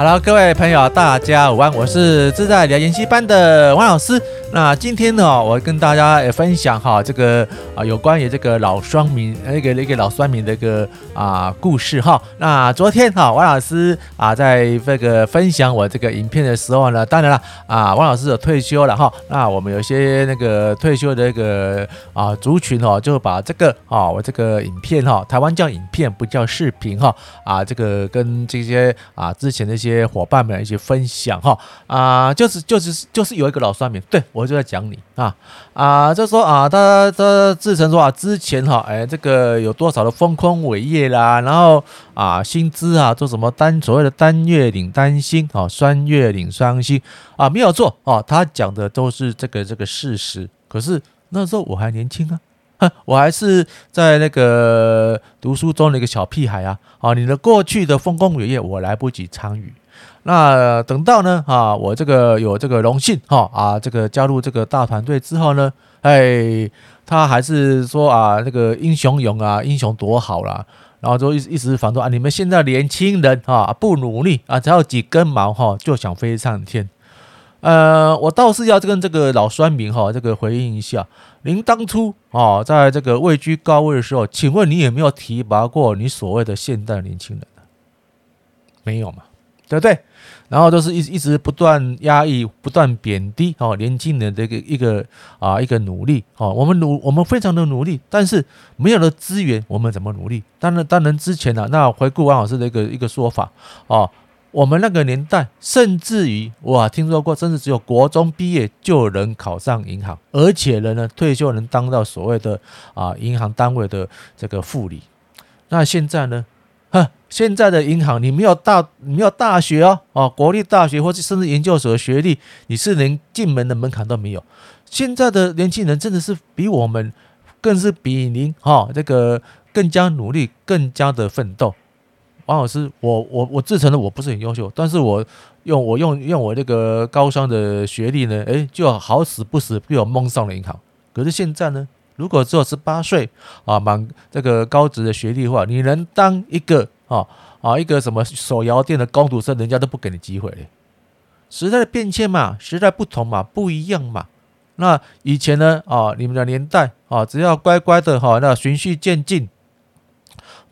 Hello，各位朋友，大家午安，我是自在聊研习班的王老师。那今天呢，我跟大家也分享哈这个啊有关于这个老双民那个那个老酸民的一个啊故事哈。那昨天哈王老师啊在这个分享我这个影片的时候呢，当然了啊王老师有退休了哈。那我们有些那个退休的一个啊族群哦，就把这个啊我这个影片哈，台湾叫影片不叫视频哈啊这个跟这些啊之前的一些伙伴们一起分享哈啊就是就是就是有一个老酸民对。我就在讲你啊啊，就说啊，他他自称说啊，之前哈，哎，这个有多少的丰功伟业啦，然后啊，薪资啊，做什么单所谓的单月领单薪啊，双月领双薪啊，没有错啊，他讲的都是这个这个事实。可是那时候我还年轻啊，我还是在那个读书中的一个小屁孩啊，啊，你的过去的丰功伟业我来不及参与。那等到呢啊，我这个有这个荣幸哈啊，这个加入这个大团队之后呢，哎，他还是说啊，那个英雄勇啊，英雄多好啦，然后就一一直反对啊，你们现在年轻人啊不努力啊，只要几根毛哈就想飞上天。呃，我倒是要跟这个老酸民哈这个回应一下，您当初啊在这个位居高位的时候，请问你有没有提拔过你所谓的现代年轻人？没有嘛？对不对？然后都是一一直不断压抑、不断贬低哦，年轻人的一个一个啊一个努力哦，我们努我们非常的努力，但是没有了资源，我们怎么努力？当然，当然之前呢、那回顾王老师的一个一个说法哦，我们那个年代，甚至于我听说过，甚至只有国中毕业就能考上银行，而且人呢退休能当到所谓的啊银行单位的这个副理。那现在呢？哼，现在的银行，你没有大，你没有大学哦，哦，国立大学或者甚至研究所的学历，你是连进门的门槛都没有。现在的年轻人真的是比我们，更是比您哈这个更加努力，更加的奋斗。王老师，我我我自承的我不是很优秀，但是我用我用用我这个高商的学历呢，诶，就好死不死被我蒙上了银行。可是现在呢？如果只有十八岁啊，满这个高职的学历的话，你能当一个啊啊一个什么手摇店的工读生，人家都不给你机会嘞。时代的变迁嘛，时代不同嘛，不一样嘛。那以前呢啊，你们的年代啊，只要乖乖的哈，那循序渐进，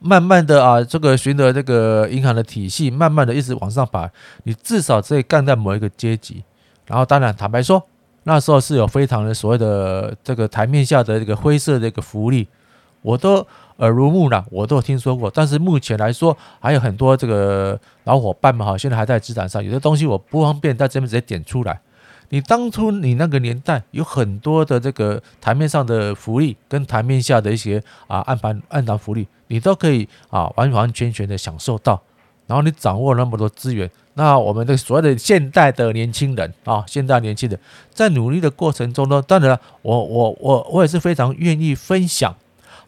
慢慢的啊，这个循着这个银行的体系，慢慢的一直往上爬，你至少可以干在某一个阶级。然后当然坦白说。那时候是有非常的所谓的这个台面下的这个灰色的一个福利，我都耳濡目染，我都有听说过。但是目前来说，还有很多这个老伙伴们哈，现在还在职场上，有些东西我不方便在这边直接点出来。你当初你那个年代有很多的这个台面上的福利，跟台面下的一些啊暗盘暗档福利，你都可以啊完完全全的享受到。然后你掌握那么多资源。那我们的所谓的现代的年轻人啊，现代年轻人在努力的过程中呢，当然了，我我我我也是非常愿意分享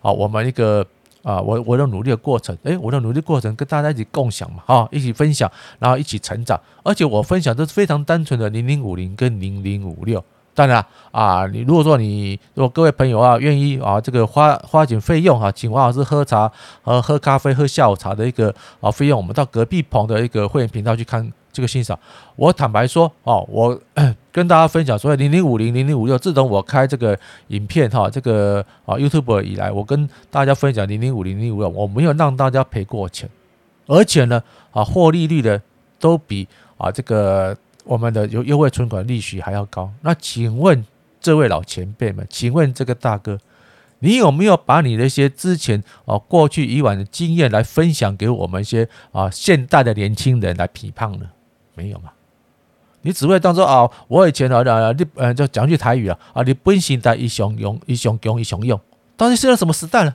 啊，我们一个啊，我我的努力的过程，诶，我的努力过程跟大家一起共享嘛，啊，一起分享，然后一起成长，而且我分享都是非常单纯的零零五零跟零零五六。当然啊，你如果说你如果各位朋友啊愿意啊这个花花点费用哈，请王老师喝茶和喝咖啡喝下午茶的一个啊费用，我们到隔壁棚的一个会员频道去看这个欣赏。我坦白说哦，我 跟大家分享，所谓零零五零零零五六，自从我开这个影片哈，这个啊 YouTube 以来，我跟大家分享零零五零零五六，我没有让大家赔过钱，而且呢啊获利率的都比啊这个。我们的优优惠存款利息还要高，那请问这位老前辈们，请问这个大哥，你有没有把你的一些之前啊过去以往的经验来分享给我们一些啊现代的年轻人来批判呢？没有嘛？你只会当做啊，我以前啊啊你呃就讲句台语啊啊，你本性在一雄用一雄用一雄用，到底是在什么时代了？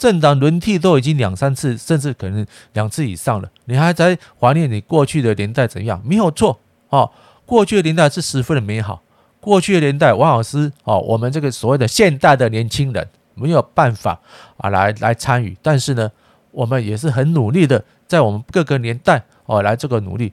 政党轮替都已经两三次，甚至可能两次以上了，你还在怀念你过去的年代怎样？没有错哦，过去的年代是十分的美好。过去的年代，王老师哦，我们这个所谓的现代的年轻人没有办法啊来来参与，但是呢，我们也是很努力的，在我们各个年代哦来这个努力。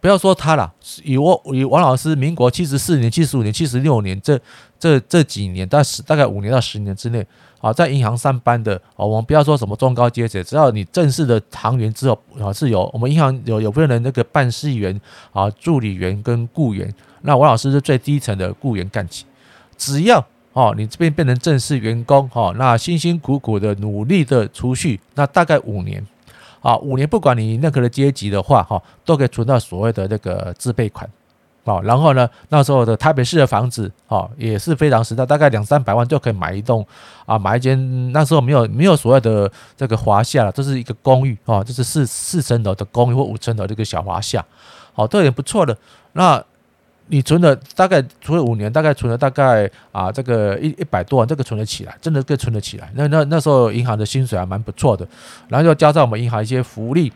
不要说他了，以我以王老师民国七十四年、七十五年、七十六年这这这几年，大概十大概五年到十年之内啊，在银行上班的啊，我们不要说什么中高阶层，只要你正式的行员之后啊，是有我们银行有有部分人那个办事员啊、助理员跟雇员，那王老师是最低层的雇员干起，只要。哦，你这边变成正式员工，哦，那辛辛苦苦的努力的储蓄，那大概五年，啊，五年不管你任何的阶级的话，哈，都可以存到所谓的那个自备款，哦，然后呢，那时候的台北市的房子，哦，也是非常实在，大概两三百万就可以买一栋，啊，买一间，那时候没有没有所谓的这个华厦了，这是一个公寓，哦，这是四四层楼的公寓或五层楼这个小华厦，好，都也不错的，那。你存了大概存了五年，大概存了大概啊这个一一百多万，这个存得起来，真的可以存得起来。那那那时候银行的薪水还蛮不错的，然后又加上我们银行一些福利，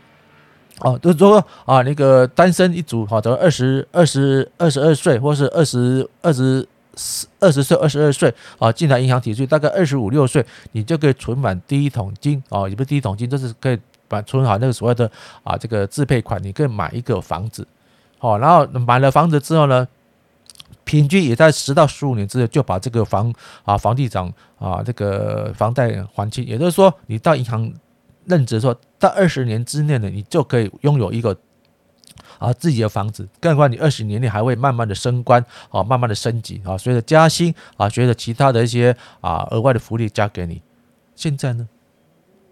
哦，就是说啊那个单身一族，好，等二十二十二十二岁，或是二十二十四二十岁二十二岁啊进来银行体系，大概二十五六岁，你就可以存满第一桶金哦，也不是第一桶金，就是可以把存好那个所谓的啊这个自备款，你可以买一个房子。好，然后买了房子之后呢，平均也在十到十五年之内就把这个房啊房地产啊这个房贷还清。也就是说，你到银行任职说，到二十年之内呢，你就可以拥有一个啊自己的房子。更何况你二十年内还会慢慢的升官啊，慢慢的升级啊，随着加薪啊，随着其他的一些啊额外的福利加给你。现在呢，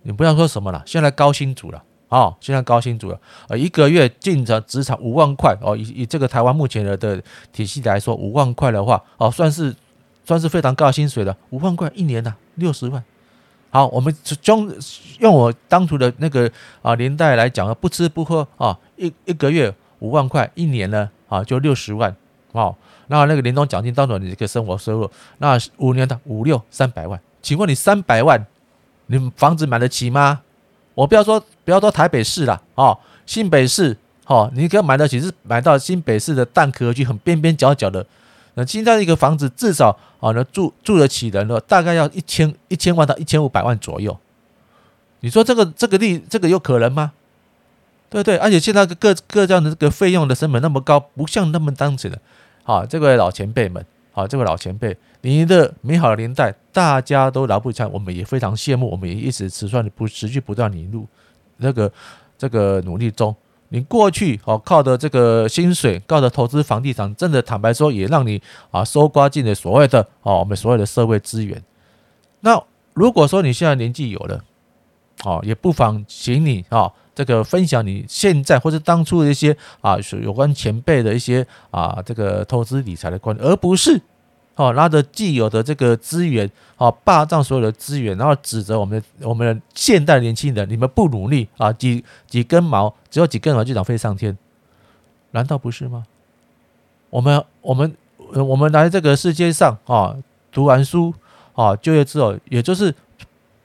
你不要说什么了，现在高薪族了。哦，现在高薪族了，呃，一个月进职职场五万块哦，以以这个台湾目前的的体系来说，五万块的话，哦，算是算是非常高薪水了。五万块一年呐，六十万。好，我们中用我当初的那个啊年代来讲啊，不吃不喝啊，一一个月五万块，一年呢啊就六十万。哦，那那个年终奖金当做你这个生活收入，那五年的五六三百万，请问你三百万，你房子买得起吗？我不要说，不要说台北市了，哦，新北市，哦，你可以买得起，是买到新北市的蛋壳区，很边边角角的。那现在一个房子至少啊，能住住得起人了，大概要一千一千万到一千五百万左右。你说这个这个利这个有可能吗？对对？而且现在各各这样的这个费用的成本那么高，不像那么当时的，好，这位老前辈们。好，这位老前辈，你的美好的年代，大家都拿不起来，我们也非常羡慕，我们也一直持续不持续不断的入那个这个努力中。你过去哦靠的这个薪水，靠的投资房地产，真的坦白说，也让你啊收刮进了所谓的哦我们所谓的社会资源。那如果说你现在年纪有了，哦，也不妨请你啊。这个分享你现在或者当初的一些啊，有关前辈的一些啊，这个投资理财的观念，而不是哦拿着既有的这个资源哦霸占所有的资源，然后指责我们我们现代年轻人，你们不努力啊，几几根毛只有几根毛就想飞上天，难道不是吗？我们我们我们来这个世界上啊，读完书啊，就业之后，也就是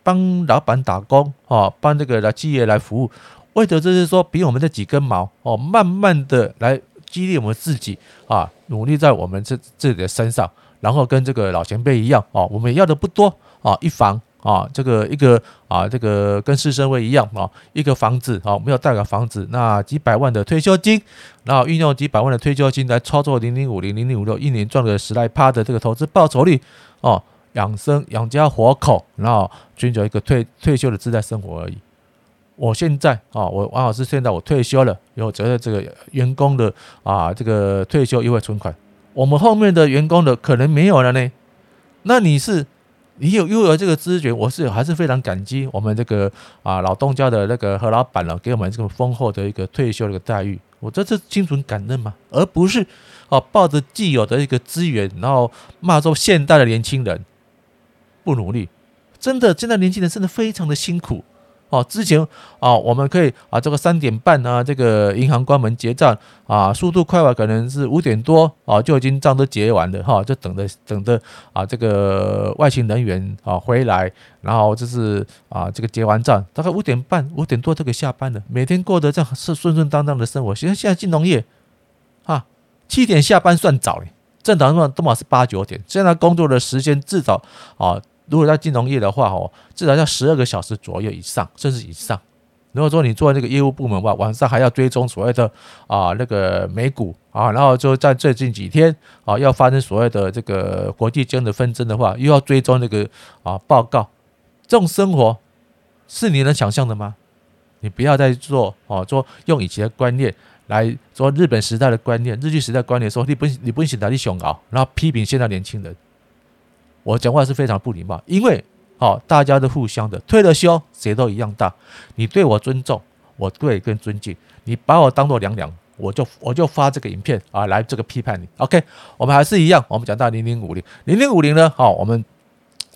帮老板打工啊，帮这个来企业来服务。为的就是说，比我们这几根毛哦，慢慢的来激励我们自己啊，努力在我们这自己的身上，然后跟这个老前辈一样哦，我们要的不多啊，一房啊，这个一个啊，这个跟施升辉一样啊，一个房子啊，没有带个房子，那几百万的退休金，然后运用几百万的退休金来操作零零五零零零五六，一年赚个十来趴的这个投资报酬率哦，养生养家活口，然后寻求一个退退休的自在生活而已。我现在啊，我王老师现在我退休了，有责任这个员工的啊，这个退休优惠存款，我们后面的员工的可能没有了呢。那你是你有拥有这个资源，我是还是非常感激我们这个啊老东家的那个何老板了，给我们这么丰厚的一个退休的一个待遇，我这是心存感恩嘛，而不是啊抱着既有的一个资源，然后骂说现代的年轻人不努力，真的现在年轻人真的非常的辛苦。哦，之前啊，我们可以啊，这个三点半啊，这个银行关门结账啊，速度快吧，可能是五点多啊，就已经账都结完了哈，就等着等着啊，这个外勤人员啊回来，然后就是啊，这个结完账，大概五点半、五点多就可以下班了。每天过得这样是顺顺当当的生活。现在现在金融业，哈，七点下班算早嘞，正常的话都嘛是八九点。现在工作的时间至少啊。如果在金融业的话，哦，至少要十二个小时左右以上，甚至以上，如果说你做那个业务部门的话，晚上还要追踪所谓的啊那个美股啊，然后就在最近几天啊要发生所谓的这个国际间的纷争的话，又要追踪那个啊报告，这种生活是你能想象的吗？你不要再做哦，说用以前的观念来说日本时代的观念、日据时代观念说你不你不行打你熊熬，然后批评现在年轻人，我讲话是非常不礼貌，因为。好，大家都互相的，退了休谁都一样大。你对我尊重，我对更尊敬。你把我当做娘娘，我就我就发这个影片啊，来这个批判你。OK，我们还是一样，我们讲到零零五零，零零五零呢，好，我们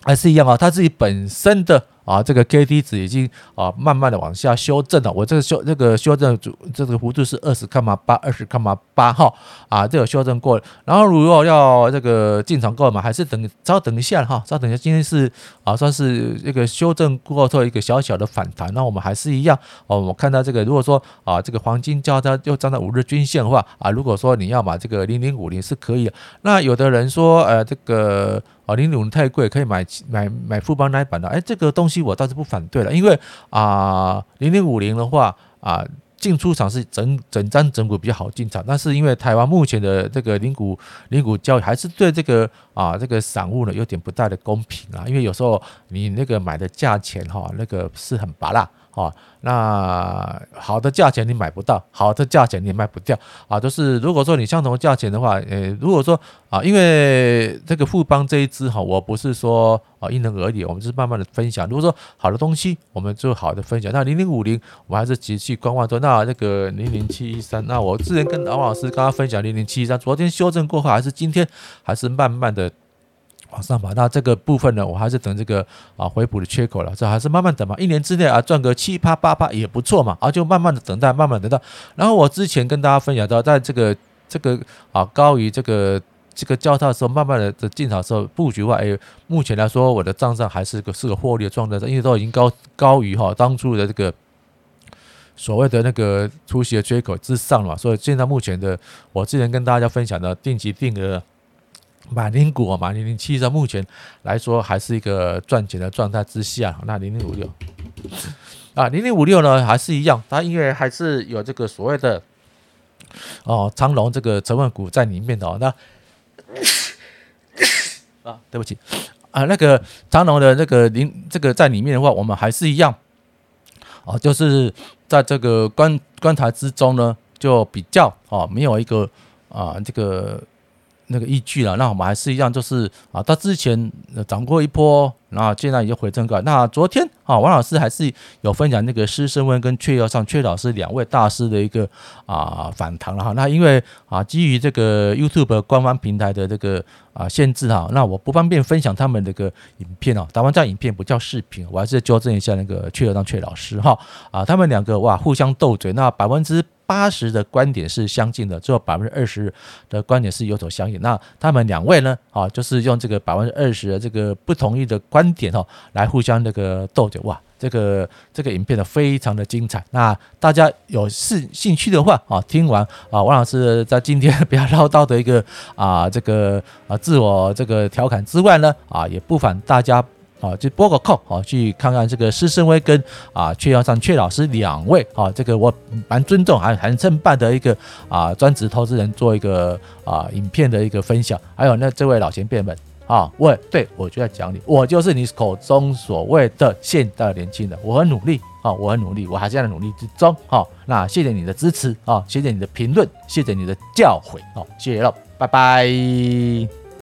还是一样啊，他自己本身的。啊，这个 K D 值已经啊慢慢的往下修正了。我这个修这个修正主这个幅度是二十卡玛八二十卡玛八号啊，这个修正过了。然后如果要这个进场购买，还是等稍等一下哈，稍等一下。今天是啊算是这个修正过后一个小小的反弹。那我们还是一样哦，我看到这个如果说啊这个黄金交叉又站在五日均线的话啊，如果说你要买这个零零五零是可以。那有的人说呃这个。啊，零零五零太贵，可以买买买富邦那一版的。哎，这个东西我倒是不反对了，因为啊，零零五零的话啊，进出场是整整张整股比较好进场，但是因为台湾目前的这个零股零股交易还是对这个啊这个散户呢有点不大的公平啊，因为有时候你那个买的价钱哈，那个是很拔辣。啊，那好的价钱你买不到，好的价钱你也卖不掉啊。就是如果说你相同价钱的话，呃，如果说啊，因为这个富邦这一支哈，我不是说啊因人而异，我们就是慢慢的分享。如果说好的东西，我们就好的分享。那零零五零，我还是继续观望中。那那个零零七一三，那我之前跟王老师刚刚分享零零七一三，昨天修正过后，还是今天还是慢慢的。往上吧，那这个部分呢，我还是等这个啊回补的缺口了，这还是慢慢等嘛，一年之内啊赚个七八八八也不错嘛，啊就慢慢的等待，慢慢等待。然后我之前跟大家分享到，在这个这个啊高于这个这个交叉的时候，慢慢的的进场的时候布局的话，哎，目前来说我的账上还是个是个获利的状态，因为都已经高高于哈当初的这个所谓的那个出席的缺口之上了嘛，所以现在目前的我之前跟大家分享的定期定额。买零股啊，马零零七，在目前来说还是一个赚钱的状态之下。那零零五六啊，零零五六呢还是一样，它因为还是有这个所谓的哦长隆这个成分股在里面的哦。那啊，对不起啊，那个长隆的那个零这个在里面的话，我们还是一样哦，就是在这个观观察之中呢，就比较哦没有一个啊这个。那个依据了，那我们还是一样，就是啊，他之前涨过一波，然后现在已经回正过来。那昨天啊，王老师还是有分享那个师生温跟阙又上阙老师两位大师的一个啊反弹了哈。那因为啊，基于这个 YouTube 官方平台的这个啊限制哈，那我不方便分享他们这个影片哦。打完这影片不叫视频，我还是纠正一下那个阙又上阙老师哈啊，他们两个哇互相斗嘴，那百分之。八十的观点是相近的，只有百分之二十的观点是有所相异。那他们两位呢？啊，就是用这个百分之二十的这个不同意的观观点哦，来互相那个斗嘴。哇，这个这个影片呢非常的精彩。那大家有兴兴趣的话啊，听完啊，王老师在今天比较唠叨的一个啊这个啊自我这个调侃之外呢，啊，也不妨大家。啊，就拨个空，啊去看看这个施升辉跟啊阙又上阙老师两位啊，这个我蛮尊重还还承办的一个啊专职投资人做一个啊影片的一个分享，还有那这位老前辈们啊，我，对我就在讲你，我就是你口中所谓的现代年轻人，我很努力啊，我很努力，我还是在努力之中，啊，那谢谢你的支持啊，谢谢你的评论，谢谢你的教诲，啊，谢谢了，拜拜。